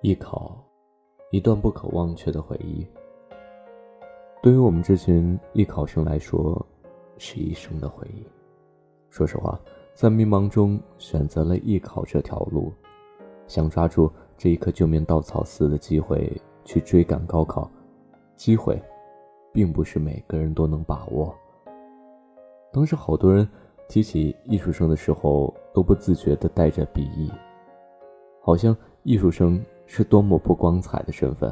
艺考，一段不可忘却的回忆。对于我们这群艺考生来说，是一生的回忆。说实话，在迷茫中选择了艺考这条路，想抓住这一颗救命稻草似的机会去追赶高考，机会，并不是每个人都能把握。当时好多人提起艺术生的时候，都不自觉地带着鄙夷，好像艺术生是多么不光彩的身份。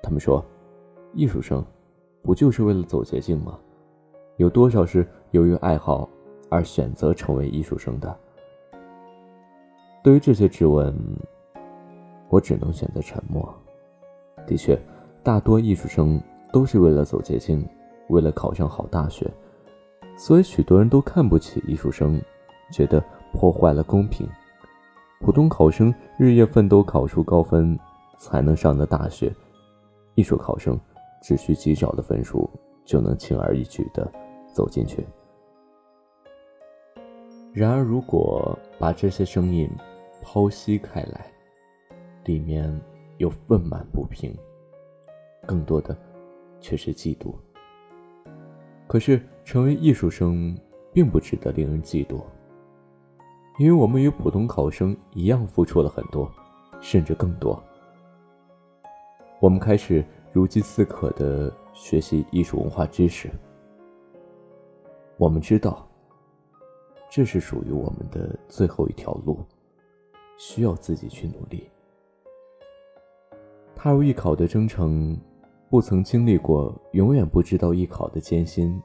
他们说。艺术生，不就是为了走捷径吗？有多少是由于爱好而选择成为艺术生的？对于这些质问，我只能选择沉默。的确，大多艺术生都是为了走捷径，为了考上好大学，所以许多人都看不起艺术生，觉得破坏了公平。普通考生日夜奋斗考出高分才能上的大学，艺术考生。只需极少的分数，就能轻而易举的走进去。然而，如果把这些声音剖析开来，里面又愤满不平，更多的却是嫉妒。可是，成为艺术生并不值得令人嫉妒，因为我们与普通考生一样付出了很多，甚至更多。我们开始。如饥似渴的学习艺术文化知识，我们知道，这是属于我们的最后一条路，需要自己去努力。踏入艺考的征程，不曾经历过，永远不知道艺考的艰辛；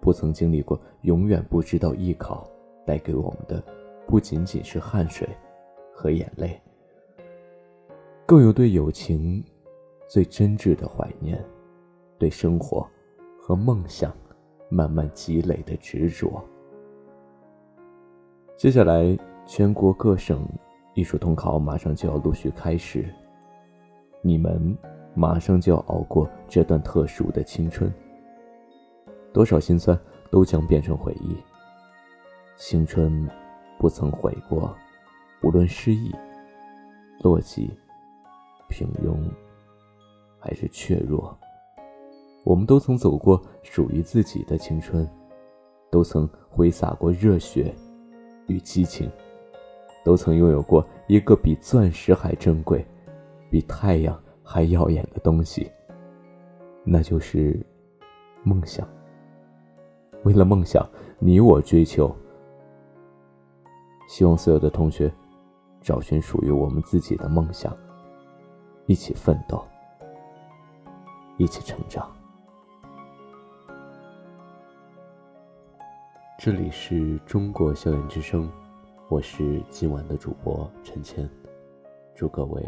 不曾经历过，永远不知道艺考带给我们的不仅仅是汗水和眼泪，更有对友情。最真挚的怀念，对生活和梦想慢慢积累的执着。接下来，全国各省艺术统考马上就要陆续开始，你们马上就要熬过这段特殊的青春。多少心酸都将变成回忆。青春不曾悔过，无论失意、落寂、平庸。还是怯弱，我们都曾走过属于自己的青春，都曾挥洒过热血与激情，都曾拥有过一个比钻石还珍贵、比太阳还耀眼的东西，那就是梦想。为了梦想，你我追求。希望所有的同学找寻属于我们自己的梦想，一起奋斗。一起成长。这里是中国校园之声，我是今晚的主播陈谦，祝各位。